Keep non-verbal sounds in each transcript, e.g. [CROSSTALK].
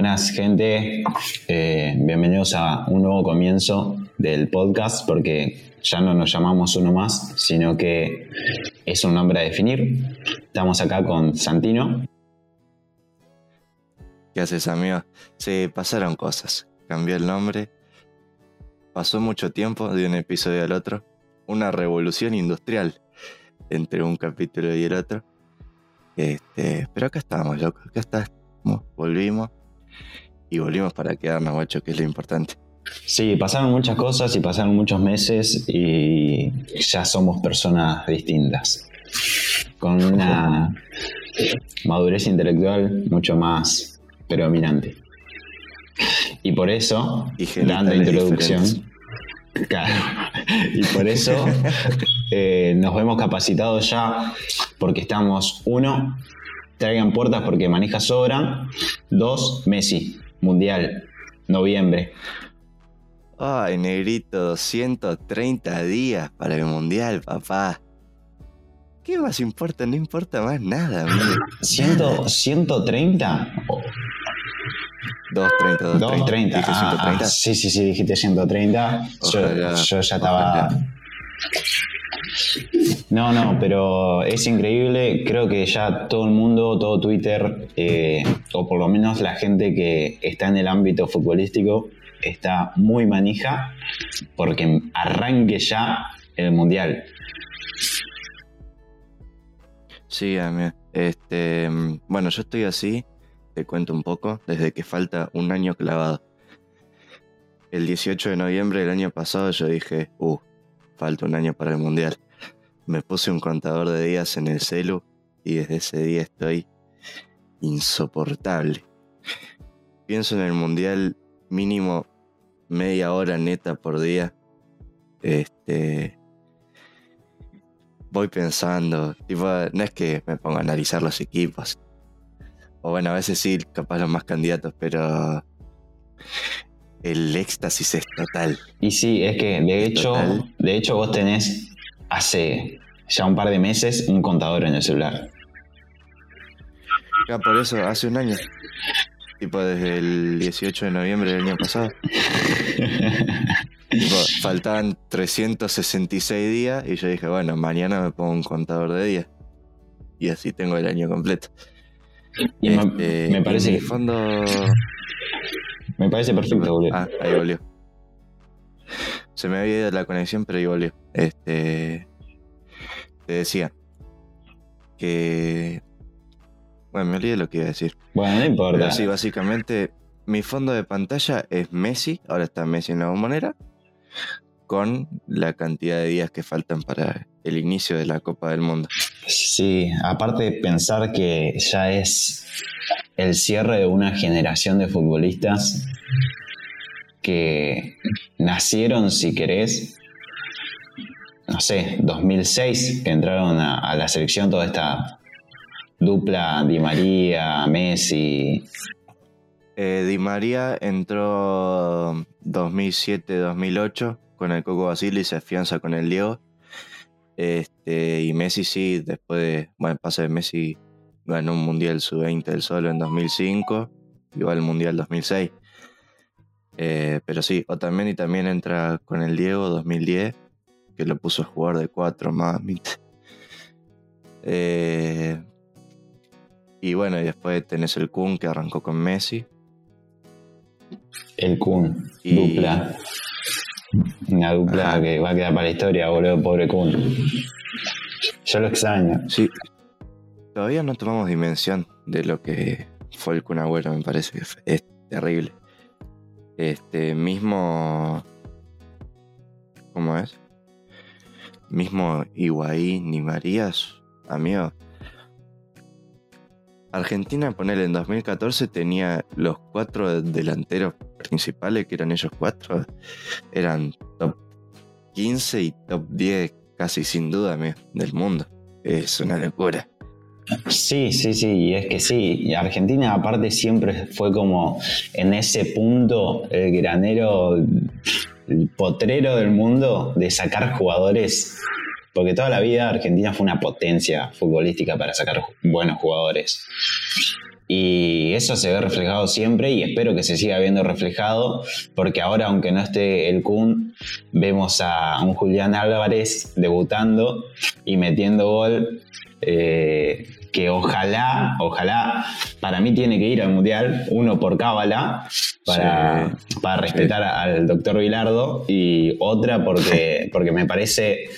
Buenas gente, eh, bienvenidos a un nuevo comienzo del podcast porque ya no nos llamamos uno más, sino que es un nombre a definir. Estamos acá con Santino. ¿Qué haces, amigo? Sí, pasaron cosas. Cambió el nombre. Pasó mucho tiempo de un episodio al otro. Una revolución industrial entre un capítulo y el otro. Este, pero acá estamos, loco. Acá estamos. Volvimos. Y volvimos para quedarnos, guacho, que es lo importante. Sí, pasaron muchas cosas y pasaron muchos meses y ya somos personas distintas. Con una madurez intelectual mucho más predominante. Y por eso, dando introducción, claro, y por eso [LAUGHS] eh, nos vemos capacitados ya porque estamos, uno, traigan puertas porque maneja sobra, dos, Messi, Mundial, noviembre. Ay, negrito, 230 días para el mundial, papá. ¿Qué más importa? No importa más nada, amigo. ¿130? 230, 230. 230. Dije 130. Ah, sí, sí, sí, dijiste 130. yo, yo, ya estaba. No, no, pero es increíble. Creo que ya todo el mundo, todo Twitter, eh, o por lo menos la gente que está en el ámbito futbolístico, está muy manija porque arranque ya el mundial. Sí, mí. Este, bueno, yo estoy así, te cuento un poco, desde que falta un año clavado. El 18 de noviembre del año pasado yo dije, uh, falta un año para el mundial. Me puse un contador de días en el celu y desde ese día estoy insoportable. Pienso en el mundial mínimo media hora neta por día. Este. Voy pensando, no es que me ponga a analizar los equipos. O bueno, a veces sí, capaz los más candidatos, pero el éxtasis es total. Y sí, es que de hecho, de hecho vos tenés hace ya un par de meses un contador en el celular. Ya por eso, hace un año. Tipo desde el 18 de noviembre del año pasado. [LAUGHS] faltaban 366 días y yo dije, bueno, mañana me pongo un contador de días. Y así tengo el año completo. Y me este, parece que... fondo... Me parece perfecto, volvió. Ah, ahí volvió. Se me había ido la conexión, pero ahí volvió. Este... Te decía que bueno, me olvidé lo que iba a decir. Bueno, no importa. Pero sí, básicamente, mi fondo de pantalla es Messi. Ahora está Messi en la bombonera. Con la cantidad de días que faltan para el inicio de la Copa del Mundo. Sí, aparte de pensar que ya es el cierre de una generación de futbolistas que nacieron, si querés, no sé, 2006, que entraron a, a la selección toda esta dupla Di María, Messi. Eh, Di María entró 2007-2008 con el Coco Basile y se afianza con el Diego. Este, y Messi sí, después de, bueno, pasa de Messi ganó un Mundial Sub-20 del solo en 2005, igual el Mundial 2006. Eh, pero sí, Otamendi también entra con el Diego 2010, que lo puso a jugar de 4 más. [LAUGHS] Eh, y bueno, y después tenés el Kun que arrancó con Messi. El Kun, dupla. Una dupla que va a quedar para la historia, boludo, pobre Kun. Yo lo extraño. Sí. Todavía no tomamos dimensión de lo que fue el Kun Agüero, me parece que es terrible. Este mismo. ¿Cómo es? Mismo Higuaín ni Marías, amigo Argentina, ponerle en 2014, tenía los cuatro delanteros principales, que eran ellos cuatro, eran top 15 y top 10 casi sin duda del mundo. Es una locura. Sí, sí, sí, y es que sí. Argentina aparte siempre fue como en ese punto el granero, el potrero del mundo de sacar jugadores porque toda la vida Argentina fue una potencia futbolística para sacar buenos jugadores. Y eso se ve reflejado siempre y espero que se siga viendo reflejado, porque ahora, aunque no esté el Kun, vemos a un Julián Álvarez debutando y metiendo gol. eh, que ojalá, ojalá, para mí tiene que ir al Mundial, uno por cábala, para, para respetar al doctor Vilardo, y otra porque, [LAUGHS] porque me parece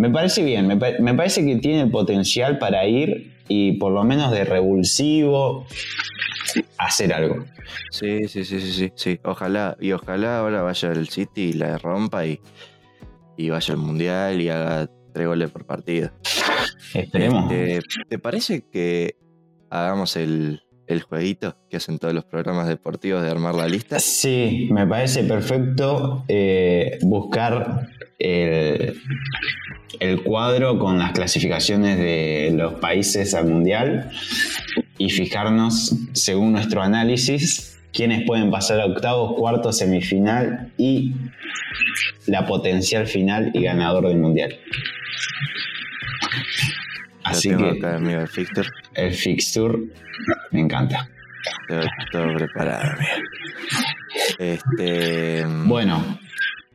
me parece bien, me, pa- me parece que tiene el potencial para ir y por lo menos de revulsivo hacer algo. Sí, sí, sí, sí, sí, sí. Ojalá, y ojalá ahora vaya al City y la rompa y, y vaya al Mundial y haga tres goles por partido. Esperemos. Este, ¿Te parece que hagamos el, el jueguito que hacen todos los programas deportivos de armar la lista? Sí, me parece perfecto eh, buscar el, el cuadro con las clasificaciones de los países al mundial y fijarnos, según nuestro análisis, quiénes pueden pasar a octavos, cuartos, semifinal y la potencial final y ganador del mundial. Así tengo que acá, amigo, el fixture. el fixture me encanta. Todo preparado, amigo. Este, Bueno,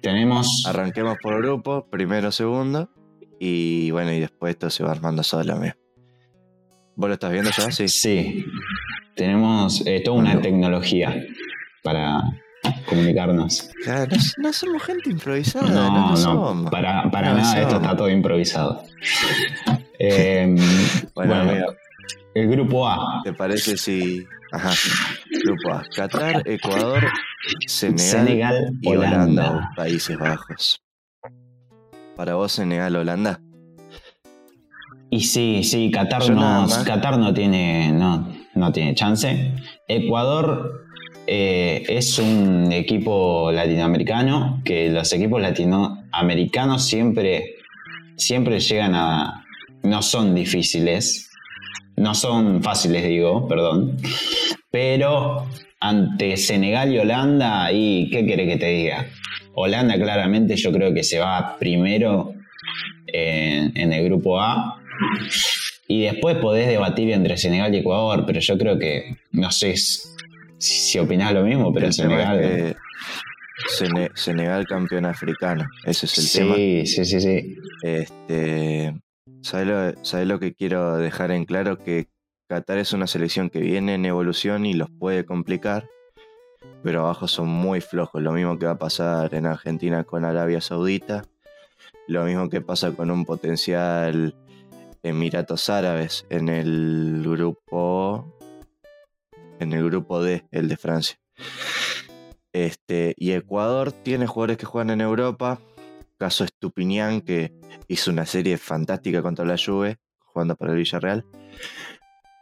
tenemos arranquemos por grupo, primero, segundo. Y bueno, y después esto se va armando solo, amigo. ¿Vos lo estás viendo ya? Sí. Sí, tenemos eh, toda una tecnología para comunicarnos. Claro, no, no somos gente improvisada, No, no, lo no, somos. para, para nada, esto está todo improvisado. [LAUGHS] Eh, Bueno, bueno, el grupo A, ¿te parece si. Ajá. Grupo A: Qatar, Ecuador, Senegal, Senegal, y Holanda, Holanda. o Países Bajos. Para vos, Senegal, Holanda. Y sí, sí, Qatar no. Qatar no tiene, no, no tiene chance. Ecuador eh, es un equipo latinoamericano que los equipos latinoamericanos siempre, siempre llegan a... No son difíciles, no son fáciles, digo, perdón. Pero ante Senegal y Holanda, ¿y qué quiere que te diga? Holanda claramente yo creo que se va primero en, en el grupo A. Y después podés debatir entre Senegal y Ecuador, pero yo creo que, no sé si, opinás lo mismo, pero El Senegal... es que Sene- Senegal campeón africano. Ese es el tema. sí, sí, sí, sí. Este, ¿sabes lo, sabes lo que quiero dejar en claro? Que Qatar es una selección que viene en evolución y los puede complicar, pero abajo son muy flojos. Lo mismo que va a pasar en Argentina con Arabia Saudita, lo mismo que pasa con un potencial Emiratos Árabes en el grupo en el grupo D, el de Francia. Este, y Ecuador tiene jugadores que juegan en Europa, caso Estupinián que hizo una serie fantástica contra la Juve jugando para el Villarreal.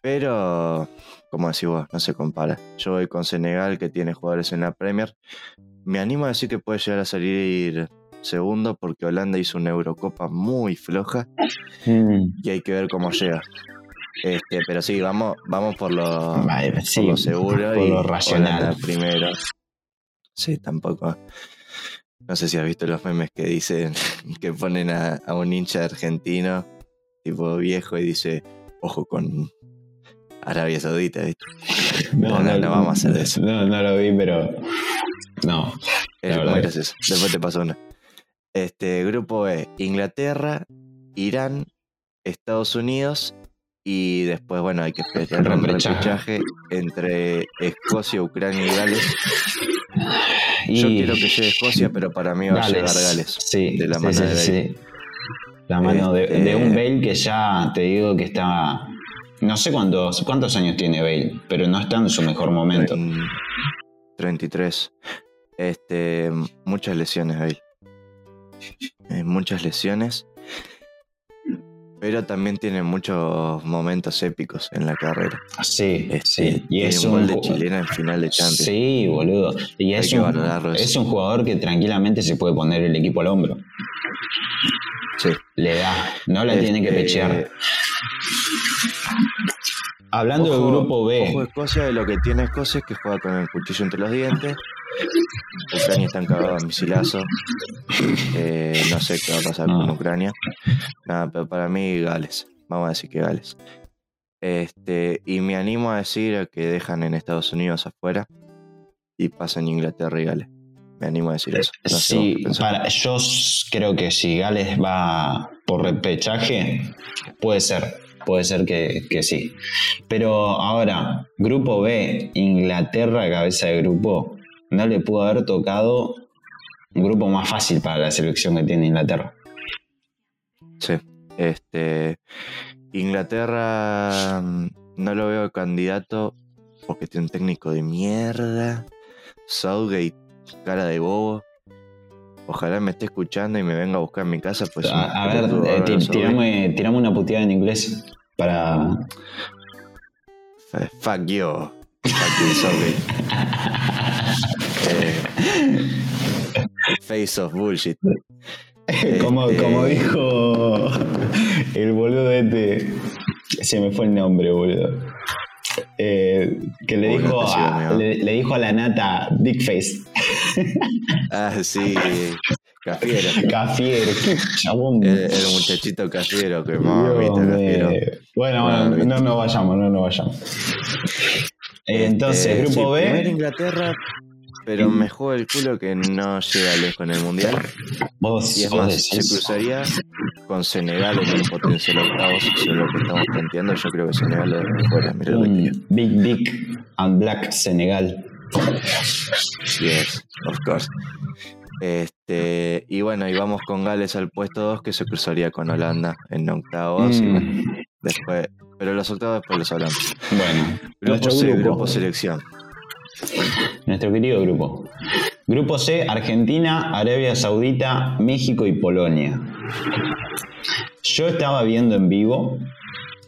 Pero, como decís vos, no se compara. Yo voy con Senegal, que tiene jugadores en la Premier. Me animo a decir que puede llegar a salir segundo, porque Holanda hizo una Eurocopa muy floja Mm, y hay que ver cómo llega. Este, pero sí, vamos, vamos por lo, vale, por sí, lo seguro por y lo racional. Holanda primero. Sí, tampoco. No sé si has visto los memes que dicen [LAUGHS] que ponen a, a un hincha argentino, tipo viejo, y dice, ojo con Arabia Saudita, ¿viste? [LAUGHS] No, no, no vamos a hacer eso. No, no lo vi, pero. No. Es muy gracioso. Después te paso una. Este, grupo E, Inglaterra, Irán, Estados Unidos y después, bueno, hay que pelear el Repechaje. entre Escocia, Ucrania y Gales. Y Yo quiero que llegue Escocia, pero para mí va a llegar Gales. Sí, de la mano sí, de Bale. sí. La mano de, Este- de un Bale que ya te digo que está. No sé cuántos, cuántos años tiene Bale, pero no está en su mejor momento. Trein- 33. Este, muchas lesiones ahí. Eh, muchas lesiones. Pero también tiene muchos momentos épicos en la carrera. Sí, Este, sí. Y es un un gol de ju- chilena en final de Champions. Sí, boludo. Y un, es un jugador que tranquilamente se puede poner el equipo al hombro. Sí. Le da, no la tiene que Este, pechear. Hablando del ojo- grupo B, Ojo Escocia, de lo que tiene Escocia es que juega con el cuchillo entre los dientes. Ucrania está encagado en misilazo. Eh, no sé qué va a pasar No. con Ucrania. Nada, pero para mí Gales. Vamos a decir que Gales. Este, y me animo a decir que dejan en Estados Unidos afuera y pasan Inglaterra y Gales. Me animo a decir eso. sí, para, yo creo que si Gales va por repechaje, puede ser. Puede ser que, que sí. Pero ahora, grupo B, Inglaterra, cabeza de grupo, no le pudo haber tocado un grupo más fácil para la selección que tiene Inglaterra. Sí. Este. Inglaterra mm, no lo veo candidato porque tiene un técnico de mierda. Southgate, cara de bobo. Ojalá me esté escuchando y me venga a buscar en mi casa. Pues a, ver, eh, tirame, una puteada en inglés para. Fuck you. Fuck you, Southgate. Eh, face of bullshit. como, [LAUGHS] como este, dijo el boludo este. Se me fue el nombre, boludo. Eh, que le dijo, a, le, dijo a la nata Big Face. [LAUGHS] ah, sí. Cafiero. Cafiero, qué chabón. El, muchachito Cafiero, que mamita Cafiero. Bueno, bueno, no nos vayamos, no nos vayamos. Eh, entonces, este, grupo B. Inglaterra, pero me juega el culo que no llega lejos en el mundial. Vos, y es más, se cruzaría con Senegal en el potencial octavos, si es lo que estamos planteando. Yo creo que Senegal lo fuera. Mira Big, big and black Senegal. Yes, of course. Este, y bueno, y vamos con Gales al puesto 2 que se cruzaría con Holanda en octavos. Mm. después, pero los octavos después los hablamos. Bueno, grupo C, grupo selección. Nuestro querido grupo. Grupo C, Argentina, Arabia Saudita, México y Polonia. Yo estaba viendo en vivo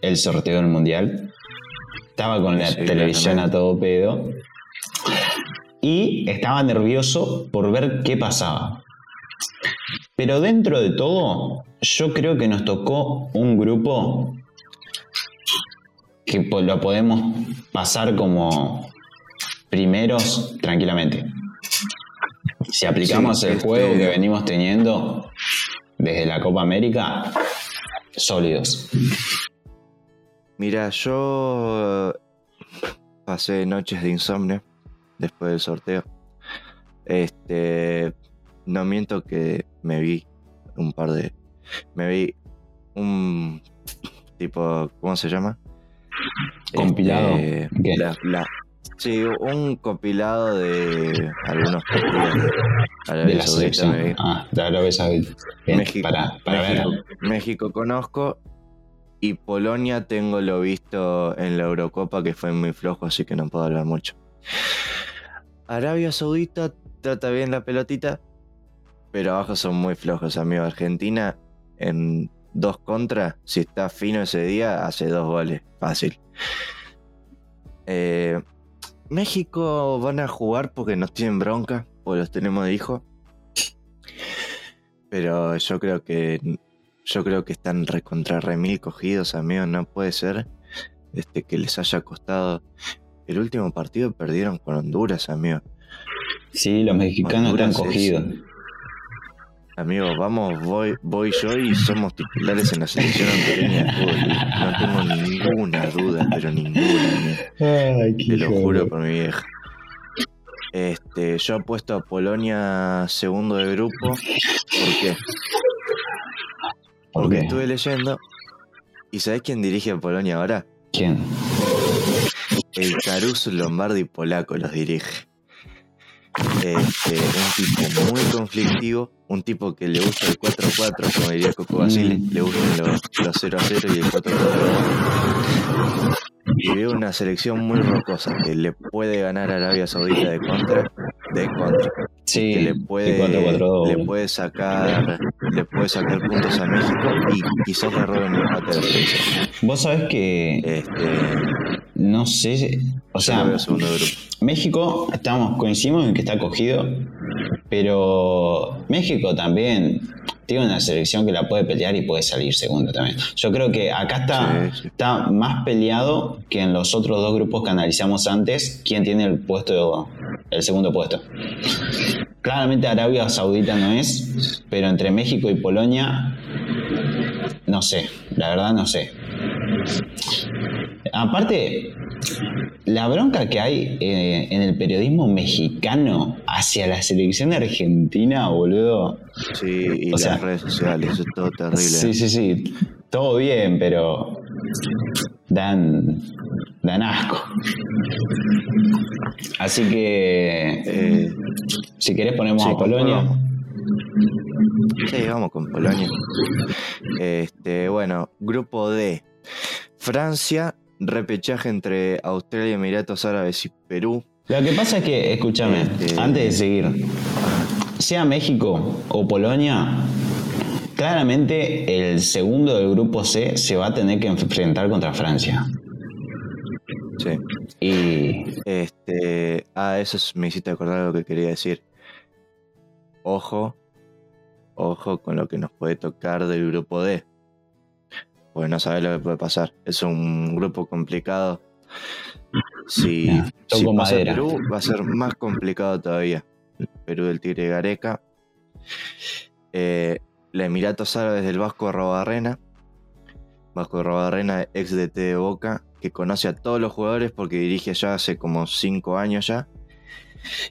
el sorteo del Mundial. Estaba con la televisión a todo pedo. Y estaba nervioso por ver qué pasaba. Pero dentro de todo, yo creo que nos tocó un grupo que lo podemos pasar como primeros tranquilamente. Si aplicamos el este, juego que venimos teniendo desde la Copa América, sólidos. Mira, yo pasé noches de insomnio después del sorteo. Este, no miento que me vi un par de, me vi un tipo, ¿cómo se llama? Compilado. Este, Sí, un compilado de algunos partidos de la selección. Ah, de Arabia Saudita. México, para, ver. México conozco y Polonia tengo lo visto en la Eurocopa que fue muy flojo, así que no puedo hablar mucho. Arabia Saudita trata bien la pelotita, pero abajo son muy flojos, amigo. Argentina en dos contra, si está fino ese día, hace dos goles, fácil. Eh, México van a jugar porque nos tienen bronca, o los tenemos de hijo. Pero yo creo que yo creo que están recontra remil cogidos, amigo. No puede ser este, que les haya costado. El último partido perdieron con Honduras, amigo. Sí, los mexicanos están cogidos. Amigo, vamos, voy, voy yo y somos titulares en la selección hondureña de fútbol. No tengo ninguna duda, pero ninguna. Ay, Te lo juro por mi vieja. Este, yo apuesto a Polonia segundo de grupo. ¿Por qué? Porque estuve leyendo. ¿Y sabés quién dirige a Polonia ahora? ¿Quién? El Caruso Lombardi polaco los dirige. Este, un tipo muy conflictivo, un tipo que le gusta el 4-4, como diría Coco Basile, le gustan los, 0-0 y el 4-4. Y veo una selección muy rocosa que le puede ganar a Arabia Saudita de contra, de contra. Sí, que le puede, le puede sacar, le puede sacar puntos a México y quizás le roben el empate de Vos sabés que este, no sé, o sea, México, estamos, coincidimos en que está cogido, pero México también tiene una selección que la puede pelear y puede salir segundo también. Yo creo que acá está, está más peleado que en los otros dos grupos que analizamos antes, quién tiene el puesto, el segundo puesto. Claramente Arabia Saudita no es, pero entre México y Polonia, no sé, la verdad no sé. aparte, la bronca que hay eh, en el periodismo mexicano hacia la selección argentina, boludo. Sí, y O sea- las redes sociales, eso es todo terrible. Sí, sí, sí. Todo bien, pero dan, dan asco. Así que, Eh, si querés ponemos sí, a Polonia. vamos. Sí, vamos con Polonia. Este, bueno, grupo D. Francia, repechaje entre Australia, Emiratos Árabes y Perú. Lo que pasa es que, escúchame, Este- antes de seguir, sea México o Polonia, claramente el segundo del grupo C se va a tener que enfrentar contra Francia. Sí. Y Este, ah, eso es- me hiciste acordar lo que quería decir. Ojo, ojo con lo que nos puede tocar del grupo D. Pues no sabes lo que puede pasar. Es un grupo complicado. Si, [LAUGHS] pasa. Perú, va a ser más complicado todavía. El Perú del Tigre Gareca. Eh, la Emiratos Árabes del Vasco Robarrena. Vasco Robarrena, ex DT de Boca, que conoce a todos los jugadores porque dirige ya hace como 5 años ya.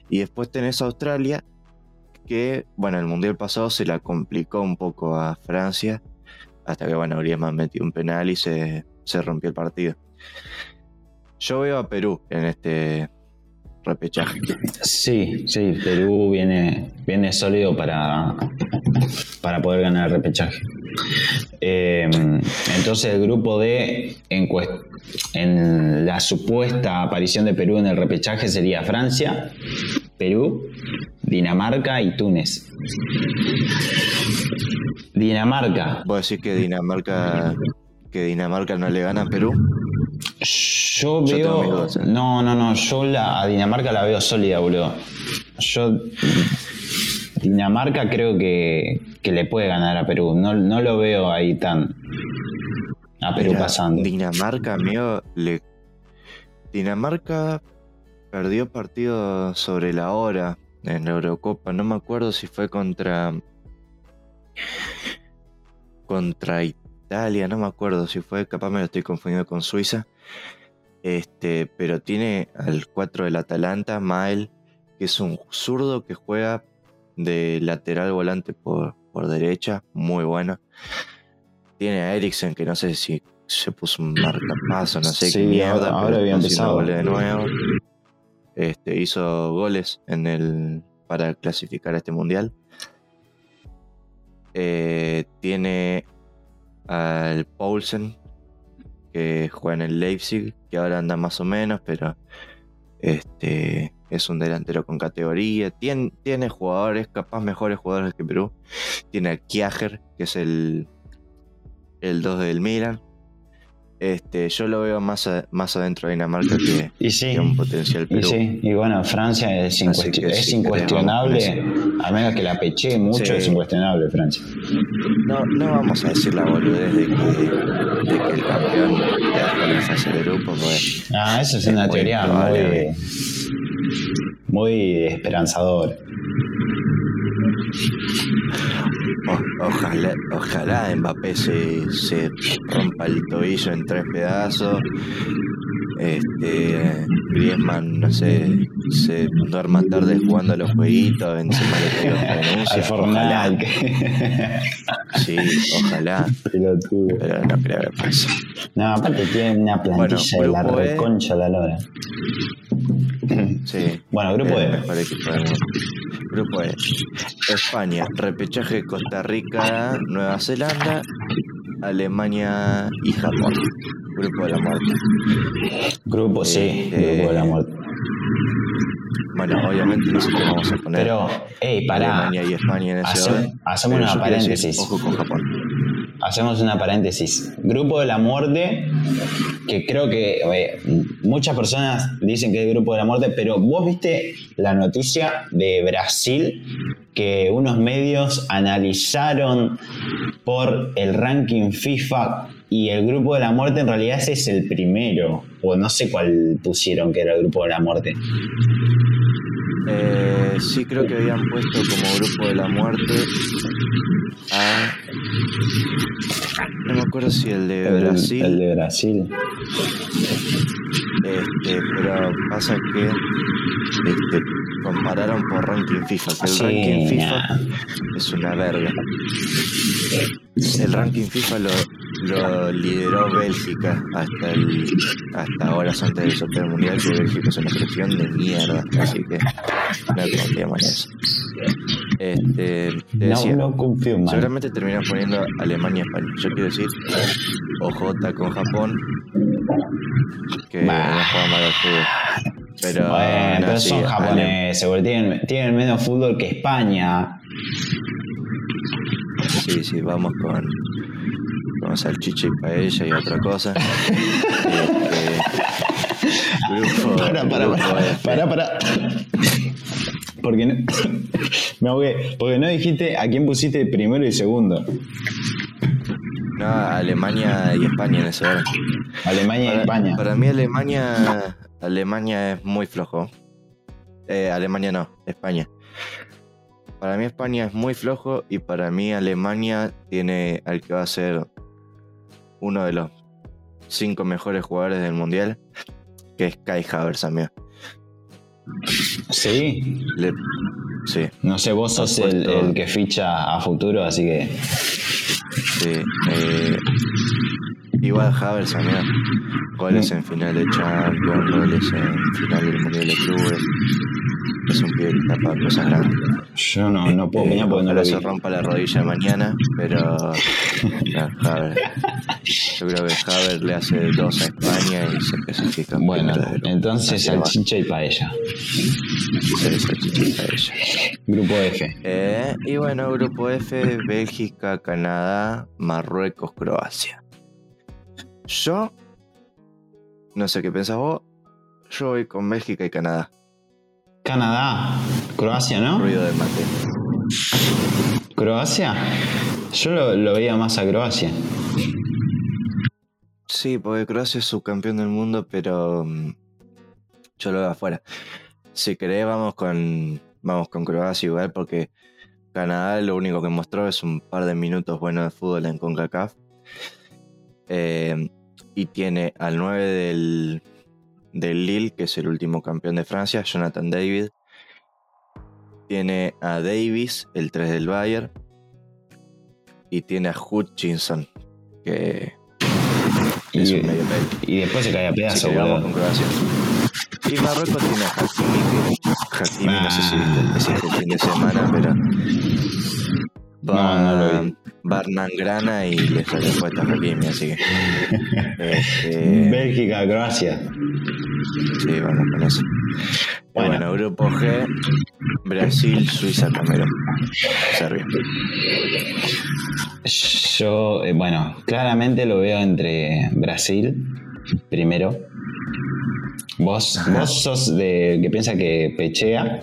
Y después tenés a Australia, que, bueno, el mundial pasado se la complicó un poco a Francia, hasta que, bueno, Griezmann metió un penal y se, se rompió el partido. Yo veo a Perú en este repechaje. sí, sí, Perú viene, viene sólido para, para poder ganar el repechaje. Eh, entonces el grupo D en, la supuesta aparición de Perú en el repechaje sería Francia, Perú, Dinamarca y Túnez. Dinamarca. ¿Vos decís que Dinamarca, que Dinamarca no le gana a Perú? Yo veo. No, no, no. Yo la, a Dinamarca la veo sólida, boludo. Yo. Dinamarca creo que, que le puede ganar a Perú. No, no lo veo ahí tan. A Perú Mira, pasando. Dinamarca, amigo, le... Dinamarca perdió partido sobre la hora en la Eurocopa. No me acuerdo si fue contra. Contra Italia, no me acuerdo si fue, capaz me lo estoy confundiendo con Suiza. Este, pero tiene al 4 del Atalanta, Mael, que es un zurdo que juega de lateral volante por, por derecha, muy bueno. Tiene a Eriksen, que no sé si se puso un marcapaso, no sé Sí, qué mierda. ahora- pero había empezado. de nuevo. Este, hizo goles en el para clasificar a este mundial. Eh, tiene al Paulsen, que juega en el Leipzig, que ahora anda más o menos, pero este es un delantero con categoría. Tiene, tiene jugadores, capaz mejores jugadores que Perú. Tiene a Kiager, que es el, el 2 del Milan. Este, yo lo veo más, a- más adentro de Dinamarca que, [CLEARS THROAT] Y sí. que un potencial Y Perú. sí, y bueno, Francia es, sí, incuestionable, a menos que la peche mucho, es incuestionable Francia. No, no vamos a decir la boludez de que, de que el campeón en la fase de grupo, pues Ah, eso es Es una teoría muy, muy esperanzadora. o- ojalá, ojalá Mbappé se, se rompa el tobillo en tres pedazos. Este Griezmann, no sé, se duerma tarde jugando a los jueguitos, encima le. [LAUGHS] Al Fortnite. Ojalá, sí, ojalá, pero no creo que pase. No, aparte tiene una plantilla de la reconcha de la lora. [LAUGHS] Sí. Bueno, grupo E. Grupo E. España, repechaje Costa Rica, Nueva Zelanda, Alemania y Japón. Grupo de la muerte. Grupo, sí, Eh, grupo de la muerte. Bueno, obviamente nosotros vamos a poner Pero, hey, pará. Alemania y España en ese orden. hacemos una decir, paréntesis. ojo con Japón. Hacemos una paréntesis. Grupo de la muerte, que creo que eh, muchas personas dicen que es el grupo de la muerte, pero vos viste la noticia de Brasil que unos medios analizaron por el ranking FIFA y el grupo de la muerte en realidad ese es el primero, o no sé cuál pusieron que era el grupo de la muerte. Eh, sí, creo que habían puesto como grupo de la muerte a. No me acuerdo si el de El, Brasil. el de Brasil. Este, pero pasa que este, compararon por ranking FIFA, que el Sí, ranking FIFA nah. es una verga. El ranking FIFA lo, lo lideró Bélgica hasta el hasta horas antes del sorteo mundial, que Bélgica es una selección de mierda, así que no confiamos en eso. Este, te No, decía, no confío más. seguramente terminan poniendo Alemania España. Yo quiero decir, OJ con Japón, que Bah. no juega mal al fútbol. Pero, Bueno, no, pero sí, son japoneses, tienen menos fútbol que España. Sí, sí, vamos con, con salchicha y paella y otra cosa. Este, grupo, Para, para, grupo para, para, para. Porque no, me ahogué. Porque no dijiste a quién pusiste primero y segundo. No, Alemania y España en ese orden. Alemania y España. para mí Alemania, Alemania es muy flojo. Eh, Alemania no, España. Para mí España es muy flojo y para mí Alemania tiene al que va a ser uno de los cinco mejores jugadores del mundial, que es Kai Havertz, amigo. Sí. Le- sí, No sé, vos sos el, que ficha a futuro, así que. sí. eh, igual Havertz, amigo. Goles en final de Champions, goles en final del Mundial de Clubes. Es un pibe que está para cosas grandes. Yo no, no puedo Eh, porque no lo se vi. rompa la rodilla mañana, pero [LAUGHS] no, Haver. Yo creo que Haver le hace dos a España y se clasifica. en Bueno, entonces salchicha y paella. Salchicha para ella. Grupo F. Eh, y bueno, grupo F, Bélgica, Canadá, Marruecos, Croacia. Yo, no sé qué pensás vos, yo voy con Bélgica y Canadá. Canadá. Croacia, ¿no? Ruido de mate. Croacia. Yo lo, lo veía más a Croacia. Sí, porque Croacia es subcampeón del mundo, pero mm, yo lo veo afuera. Si querés, vamos con, vamos con Croacia igual, porque Canadá lo único que mostró es un par de minutos buenos de fútbol en CONCACAF. Eh, y tiene al 9 del, del Lille, que es el último campeón de Francia, Jonathan David. Tiene a Davis, el 3 del Bayern. Y tiene a Hutchinson, que es Y, un medio y después se cae a pedazos, con Croacia. Y Marruecos tiene a Hakimi, que Hakimi no sé si viste el el fin de semana, pero va, No, no lo vi. va Hernán Grana y le sale puesta Hakimi, así que [LAUGHS] este, Bélgica, Croacia. Sí, vamos con eso. Bueno. Bueno. grupo G, Brasil, Suiza, Camerún, Serbia. Yo, eh, bueno, claramente lo veo entre Brasil, primero. Vos, vos sos de que piensa que pechea.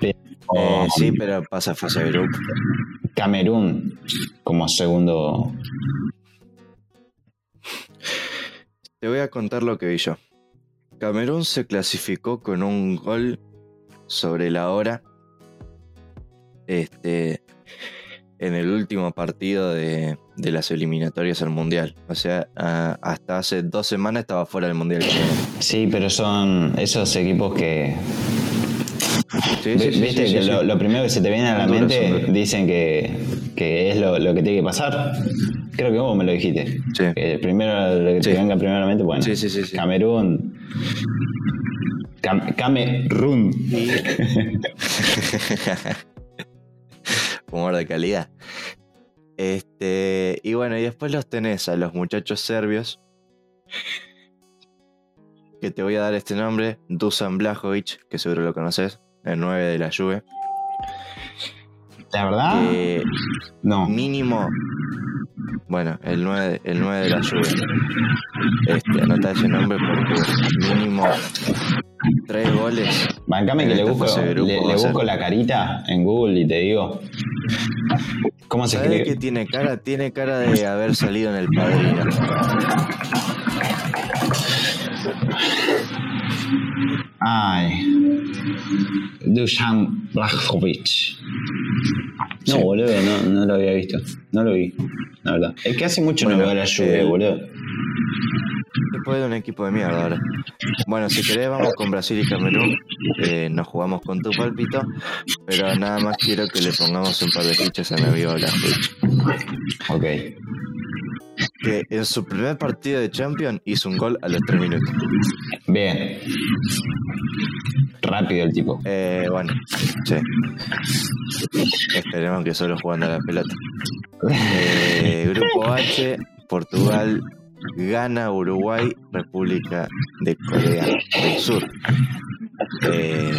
Pero Eh, sí, pero pasa fase de grupo. Camerún como segundo. Te voy a contar lo que vi yo. Camerún se clasificó con un gol sobre la hora. Este. En el último partido de, de las eliminatorias al Mundial. O sea, a- hasta hace dos semanas estaba fuera del Mundial. Sí, pero son esos equipos que. Sí, sí, sí, Viste que lo, lo primero que se te viene a la mente dicen que, que es lo, lo que tiene que pasar. Creo que vos me lo dijiste. Sí. Primero lo que te Sí. venga primero a la mente, bueno. Sí, sí, sí, sí. Camerún. Cam- Camerún. [LAUGHS] Humor de calidad. Este, y bueno, y después los tenés a los muchachos serbios. Que te voy a dar este nombre: Dusan Blajovic, que seguro lo conoces, el 9 de la Juve. La verdad, Que no. mínimo. Bueno, el 9, el 9 de la [LAUGHS] Juve. Este, anota ese nombre porque mínimo tres goles. Bancame que le esta busco, le, busco la carita en Google y te digo. ¿Cómo se ¿Sabes escribe? qué tiene cara? Tiene cara de haber salido en el padrino. Ay. Dusan Blajovic. No, Sí. boludo, no, no lo había visto. No lo vi, la verdad. Es que hace mucho no Bueno, veo la lluvia, eh, boludo. Después de un equipo de mierda ahora. Bueno, si querés vamos con Brasil y Camerún. Eh, nos jugamos con tu palpito. Pero nada más quiero que le pongamos un par de fichas a mi amigo Blajovic. Ok. Que en su primer partido de Champions hizo un gol a los 3 minutos. Bien. Rápido el tipo. Eh, bueno, sí. Esperemos que solo jugando a la pelota. Eh, grupo H, Portugal, Ghana, Uruguay, República de Corea del Sur. Eh,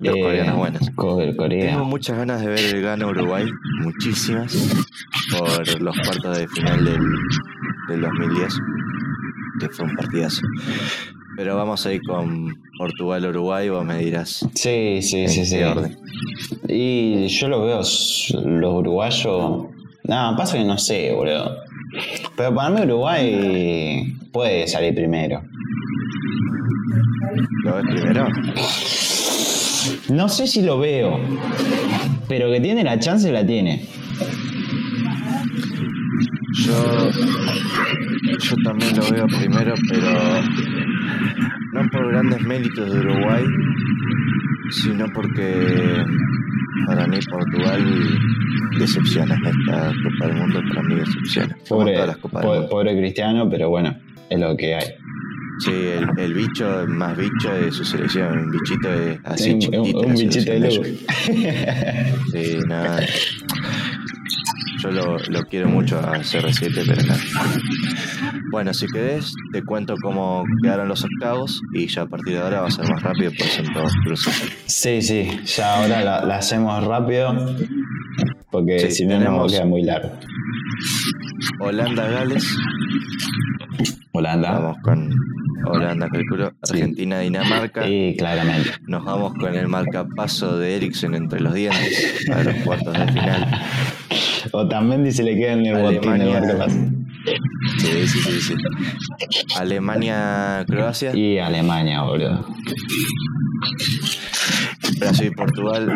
los Eh, coreanos buenos. Co- Corea. Tengo muchas ganas de ver el Ghana Uruguay, muchísimas, por los cuartos de final del, del 2010, que fue un partidazo. Pero vamos a ir con Portugal-Uruguay, vos me dirás. Sí, sí, sí, qué sí. orden. Y yo lo veo, los uruguayos. No, pasa que no sé, boludo. Pero para mí Uruguay puede salir primero. ¿Lo ves primero? No sé si lo veo, pero que tiene la chance la tiene. Yo, yo también lo veo primero, pero no por grandes méritos de Uruguay, sino porque para mí Portugal decepciona esta Copa del Mundo, para mí decepciona. Pobre, todas las Copas del po- Mundo. pobre Cristiano, pero bueno, es lo que hay. Sí, el, el bicho más bicho de su selección, un bichito de, así chiquitito. un bichito de. Sí, nada. Yo lo, lo quiero mucho a CR7, pero nada. Bueno, si querés, te cuento cómo quedaron los octavos y ya a partir de ahora va a ser más rápido porque son todos cruces. Sí, sí, ya ahora la, la hacemos rápido, porque Sí, si no tenemos- queda muy largo. Holanda-Gales, Holanda. vamos con Holanda, calculo. Sí. Argentina-Dinamarca. Sí, claramente. Nos vamos con el marcapaso de Eriksen entre los dientes para los cuartos de final. [LAUGHS] O también se le queda en el botín de Alemania. marca Sí, sí, sí, sí. Alemania-Croacia, Y Alemania, boludo. Brasil-Portugal.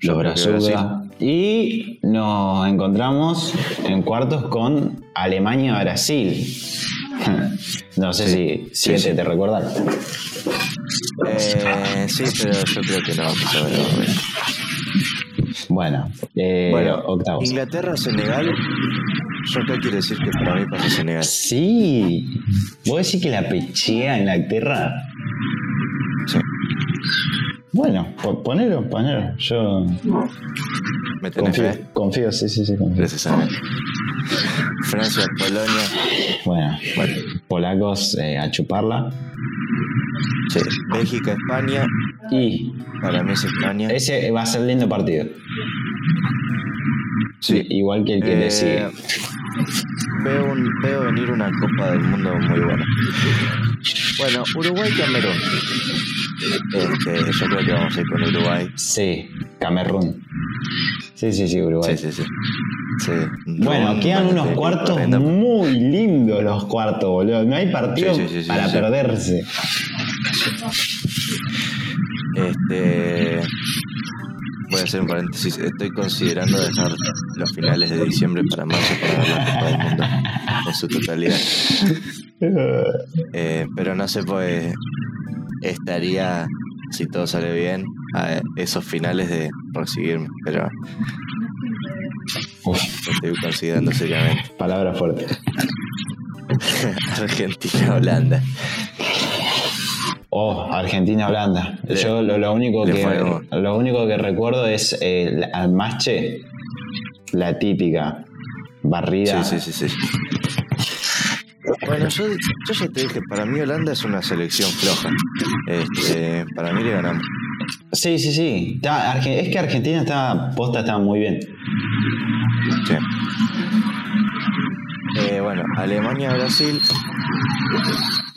Yo [COUGHS] Los creo que Brasil. Y nos encontramos en cuartos con Alemania-Brasil. [LAUGHS] No sé Sí, si siete sí, te recuerdan. Eh, sí, pero yo creo que no ver. Bueno, eh, Bueno, octavos. Inglaterra-Senegal. Yo acá quiero decir que para mí pasa Senegal. Sí. ¿Vos decís que la pechea Inglaterra? Sí, Bueno, po- ponelo, ponelo. Yo me tenés confío, fe. confío, sí, sí, sí, confío. Gracias a mí. Francia-Polonia. Bueno, Bueno, polacos eh, a chuparla. sí. Bélgica-España. Y Para mí es España. ese va a ser lindo partido. Sí. Igual que el que le Eh, sigue. Veo, un- veo venir una Copa del Mundo muy buena. Bueno, Uruguay-Camerún. Este, yo creo que vamos a ir con Uruguay. Sí, Camerún. Sí, sí, sí, Uruguay. Sí, sí, sí. Sí. Bueno, quedan unos cuartos muy lindos los cuartos, boludo. No hay partido Sí, sí, sí, sí, para sí. perderse. Este. Voy a hacer un paréntesis. Estoy considerando dejar los finales de diciembre para marzo para ver la Copa del Mundo en su totalidad. Eh, pero no sé, pues. Estaría, si todo sale bien, a esos finales de recibirme. Pero Uf, estoy considerando seriamente. palabra fuerte. [LAUGHS] Argentina-Holanda. Oh, Argentina-Holanda. Yo lo, lo único que lo único que recuerdo es eh, al Mache, la típica barrida. Sí, sí, sí, sí. Bueno, yo, yo ya te dije, para mí Holanda es una selección floja. Este, para mí le ganamos. Sí, sí, sí. Está- es que Argentina está posta está muy bien. Sí. Eh, bueno, Alemania-Brasil.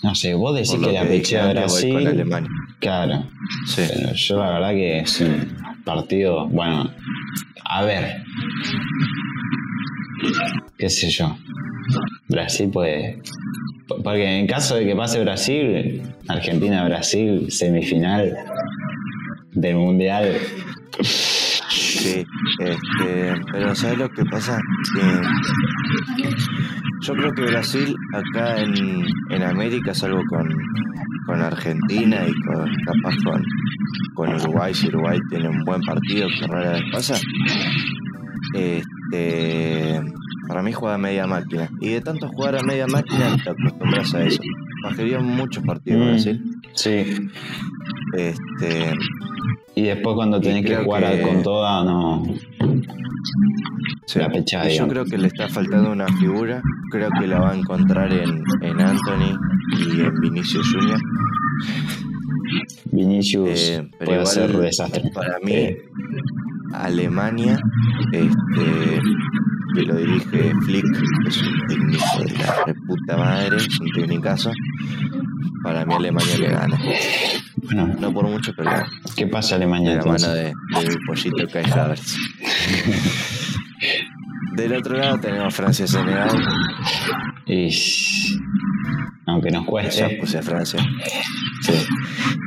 No sé, vos decís lo que la que dije pechea antes, voy con Brasil. Alemania. Claro. Sí. Pero yo la verdad que es un partido, bueno, a ver, qué sé yo. Brasil puede, Porque en caso de que pase Brasil, Argentina-Brasil, semifinal del Mundial. Sí, este, pero ¿sabes lo que pasa? Yo creo que Brasil acá en, en América, salvo con, con Argentina y con, capaz con, con Uruguay, si Uruguay tiene un buen partido, que rara vez pasa, este, para mí juega a media máquina. Y de tanto jugar a media máquina te acostumbras a eso. Bajaría muchos partidos Mm. Brasil. Sí. Este, Y después cuando tenés que jugar que- con toda, no. Sí. La pechada, yo creo que le está faltando una figura. Creo que la va a encontrar en, en Anthony y en Vinicius Junior. Vinicius Eh, puede ser desastre. Para mí, Eh, Alemania, este, que lo dirige Flick, es un técnico de la reputa madre, es un técnicazo. Para mí Alemania le gana. bueno, No por mucho, pero. ¿qué pasa de Alemania la mano de, de mi pollito Kai Havertz. Del otro lado tenemos Francia-Senegal. Y... Aunque nos Ya cueste, puse a Francia. Sí.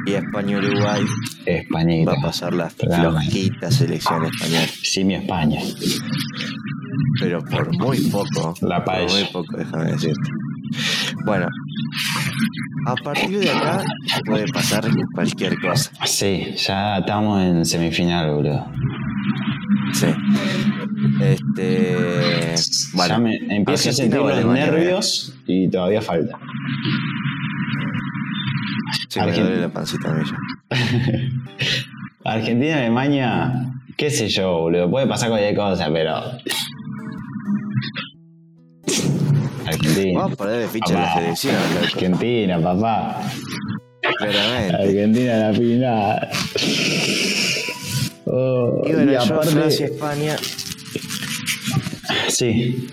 Y España-Uruguay Españita. va a pasar la flojita selección española. Sí, mi España. Pero por muy poco. La por paella. muy poco, déjame decirte. Bueno, a partir de acá puede pasar cualquier cosa. Sí, ya estamos en semifinal, boludo. Sí. Este. ya Bueno, me empiezo a sentir los nervios y todavía falta. sí, me duele la pancita a mí ya. [LAUGHS] Argentina, Alemania, qué sé yo, boludo. Puede pasar cualquier cosa, pero. Argentina. Vamos a poner de ficha en la selección, loco. Argentina, papá. Claramente. Argentina en la final. Oh, Y bueno, y yo aparte- Francia-España. Sí,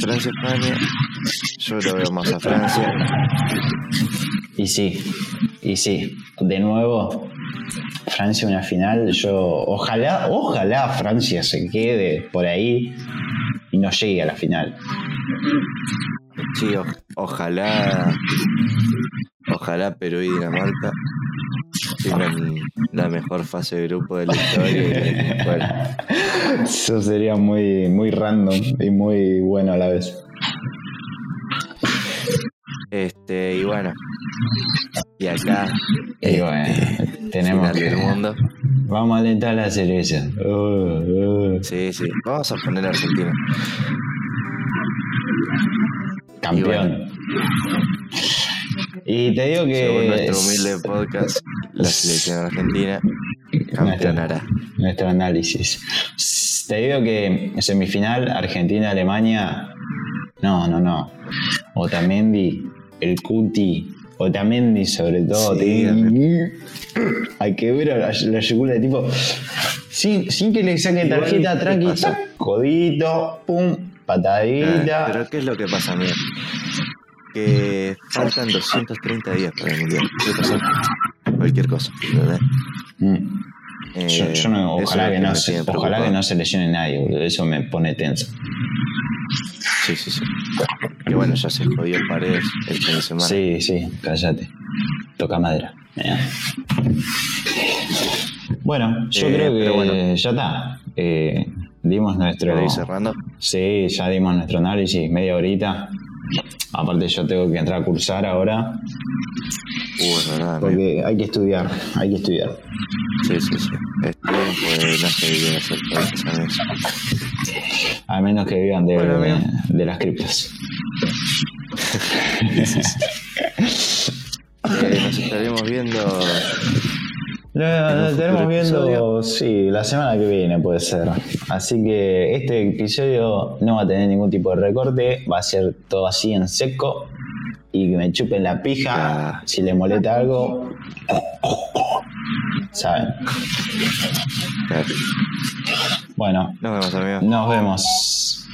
Francia-España. Yo lo veo más a Francia. y sí, y sí. De nuevo, Francia una final. Yo, ojalá, ojalá Francia se quede por ahí y no llegue a la final. Sí, o- ojalá. Ojalá Perú y Dinamarca tengan la mejor fase de grupo de la historia. Eso sería muy, muy random y muy bueno a la vez. Este, y bueno. Y acá. Y bueno, tenemos que. mundo. Vamos a alentar la cereza. Uh, uh. Sí, sí. Vamos a poner a Argentina. Campeón. Y te digo que. Según nuestro es- humilde podcast, la selección argentina campeonará. nuestro análisis. Te digo que semifinal Argentina-Alemania. No, no, no. Otamendi, el Cuti, Otamendi sobre todo. Sí, te digo, hay que ver a la, la yugula de tipo. Sin, sin que le saque Igual, tarjeta ¿qué tranqui, codito, pum, patadita. Ah, pero ¿qué es lo que pasa, mira? Que faltan 230 días para el mundial. Cualquier cosa, ¿entendés? Mm. Eh, Yo, yo no, ojalá, que no se, ojalá que no se lesione nadie, boludo. Eso me pone tenso. Sí, sí, sí. Que bueno, ya se jodió Paredes el fin de semana. Sí, sí, cállate. Toca madera. Bueno, yo Eh, creo que bueno. ya está. Eh, dimos nuestro. Ir cerrando. Sí, ya dimos nuestro análisis, media horita. Aparte, yo tengo que entrar a cursar ahora. Es verdad, amigo. Porque hay que estudiar, hay que estudiar. Sí, sí, sí. Es tiempo de no se vive hacer cosas, amigos. A menos que vivan de, Bueno, de, de las criptas. [LAUGHS] Eh, nos estaremos viendo. Lo estaremos viendo, episodio. sí, la semana que viene puede ser. Así que este episodio no va a tener ningún tipo de recorte, va a ser todo así en seco y que me chupen la pija. Si le molesta algo, saben. Bueno, Nos vemos, amigos. nos vemos.